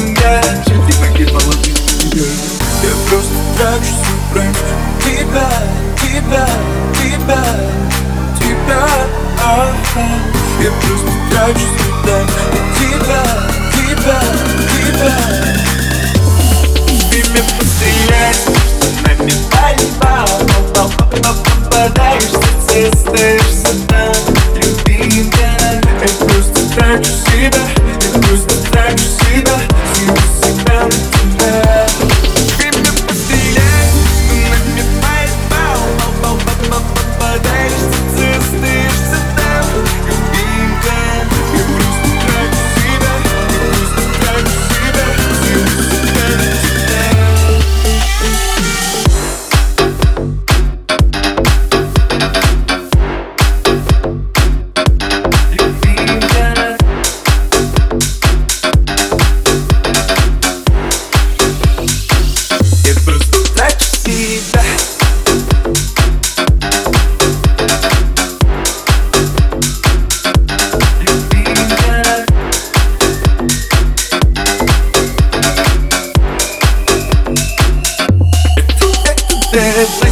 меня Ты погибала без тебя Я просто трачу с утра Тебя, тебя, тебя, тебя а -а. Я просто трачу с утра Тебя, тебя, тебя Ты меня постреляешь Нами палево Попадаешь в сердце dead.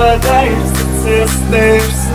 But I'm success, there's